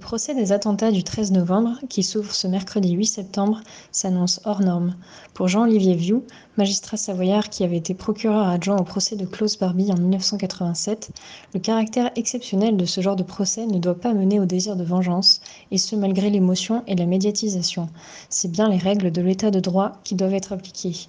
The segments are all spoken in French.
Le procès des attentats du 13 novembre, qui s'ouvre ce mercredi 8 septembre, s'annonce hors norme. Pour Jean-Olivier Vioux, magistrat savoyard qui avait été procureur adjoint au procès de Klaus Barbie en 1987, le caractère exceptionnel de ce genre de procès ne doit pas mener au désir de vengeance, et ce malgré l'émotion et la médiatisation. C'est bien les règles de l'état de droit qui doivent être appliquées.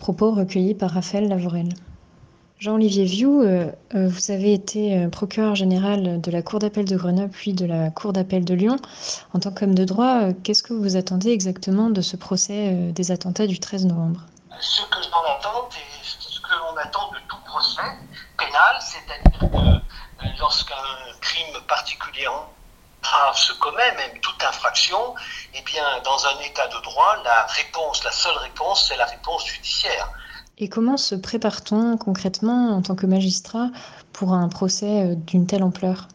Propos recueillis par Raphaël Lavorel. Jean-Olivier Vioux, euh, euh, vous avez été euh, procureur général de la Cour d'appel de Grenoble puis de la Cour d'appel de Lyon. En tant qu'homme de droit, qu'est-ce que vous attendez exactement de ce procès des attentats du 13 novembre? Ce que attends, c'est ce que l'on attend de tout procès pénal, c'est-à-dire que lorsqu'un crime particulièrement grave se commet, même toute infraction, eh bien, dans un état de droit, la réponse, la seule réponse, c'est la réponse judiciaire. Et comment se prépare-t-on concrètement en tant que magistrat pour un procès euh, d'une telle ampleur?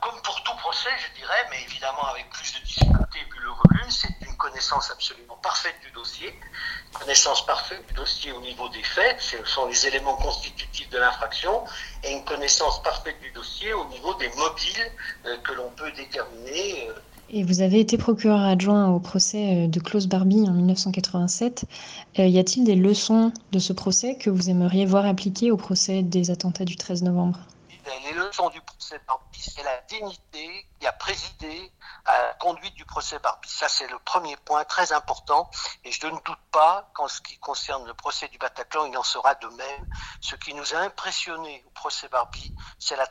Comme pour tout procès, je dirais, mais évidemment avec plus de difficultés vu le volume, c'est une connaissance absolument parfaite du dossier, une connaissance parfaite du dossier au niveau des faits, ce sont les éléments constitutifs de l'infraction, et une connaissance parfaite du dossier au niveau des mobiles euh, que l'on peut déterminer. Et vous avez été procureur adjoint au procès euh, de Klaus Barbie en 1987. Euh, y a-t-il des leçons de ce procès que vous aimeriez voir appliquées au procès des attentats du 13 novembre? Les leçons du procès Barbie, c'est la dignité qui a présidé à la conduite du procès Barbie. Ça, c'est le premier point très important. Et je ne doute pas qu'en ce qui concerne le procès du Bataclan, il en sera de même. Ce qui nous a impressionné au procès Barbie, c'est la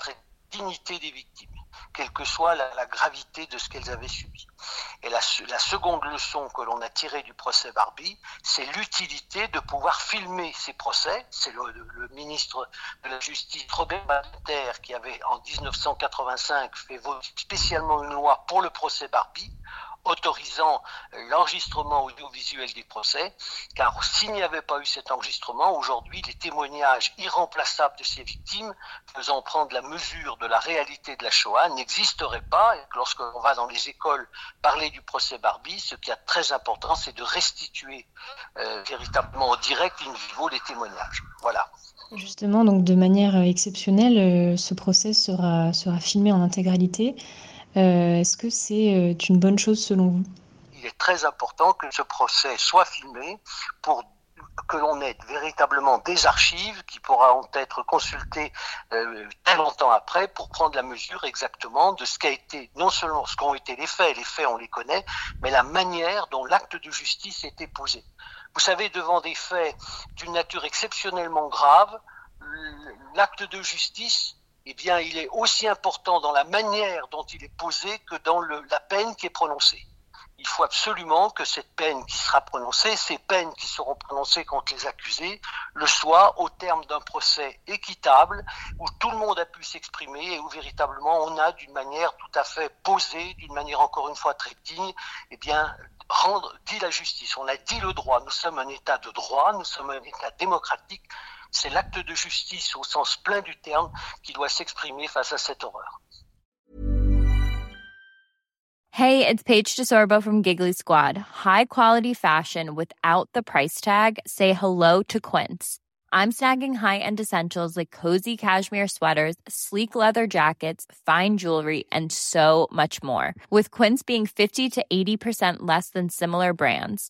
dignité des victimes quelle que soit la, gravité de ce qu'elles avaient subi. Et la, seconde leçon que l'on a tirée du procès Barbie, c'est l'utilité de pouvoir filmer ces procès. C'est le, ministre de la Justice, Robert Badinter, qui avait en 1985 fait voter spécialement une loi pour le procès Barbie autorisant l'enregistrement audiovisuel des procès, car s'il n'y avait pas eu cet enregistrement, aujourd'hui, les témoignages irremplaçables de ces victimes, faisant prendre la mesure de la réalité de la Shoah, n'existeraient pas. Et lorsqu'on va dans les écoles parler du procès Barbie, ce qui est très important, c'est de restituer euh, véritablement en direct, in vivo, les témoignages. Voilà. Justement, donc de manière exceptionnelle, euh, ce procès sera filmé en intégralité. Euh, est-ce que c'est euh, une bonne chose selon vous? Il est très important que ce procès soit filmé pour que l'on ait véritablement des archives qui pourront être consultées euh, très longtemps après pour prendre la mesure exactement de ce qu'a été, non seulement ce qu'ont été les faits, les faits on les connaît, mais la manière dont l'acte de justice été posé. Vous savez, devant des faits d'une nature exceptionnellement grave, l'acte de justice eh bien, il est aussi important dans la manière dont il est posé que dans la peine qui est prononcée. Il faut absolument que cette peine qui sera prononcée, ces peines qui seront prononcées contre les accusés, le soient au terme d'un procès équitable où tout le monde a pu s'exprimer et où véritablement on a d'une manière tout à fait posée, d'une manière encore une fois très digne, eh bien, rendre, dit la justice. On a dit le droit. Nous sommes un État de droit, nous sommes un État démocratique c'est l'acte de justice au sens plein du terme qui doit s'exprimer face à cette horreur. Hey, it's Paige DeSorbo from Giggly Squad. High quality fashion without the price tag. Say hello to Quince. I'm snagging high-end essentials like cozy cashmere sweaters, sleek leather jackets, fine jewelry, and so much more. With Quince being 50 to 80% less than similar brands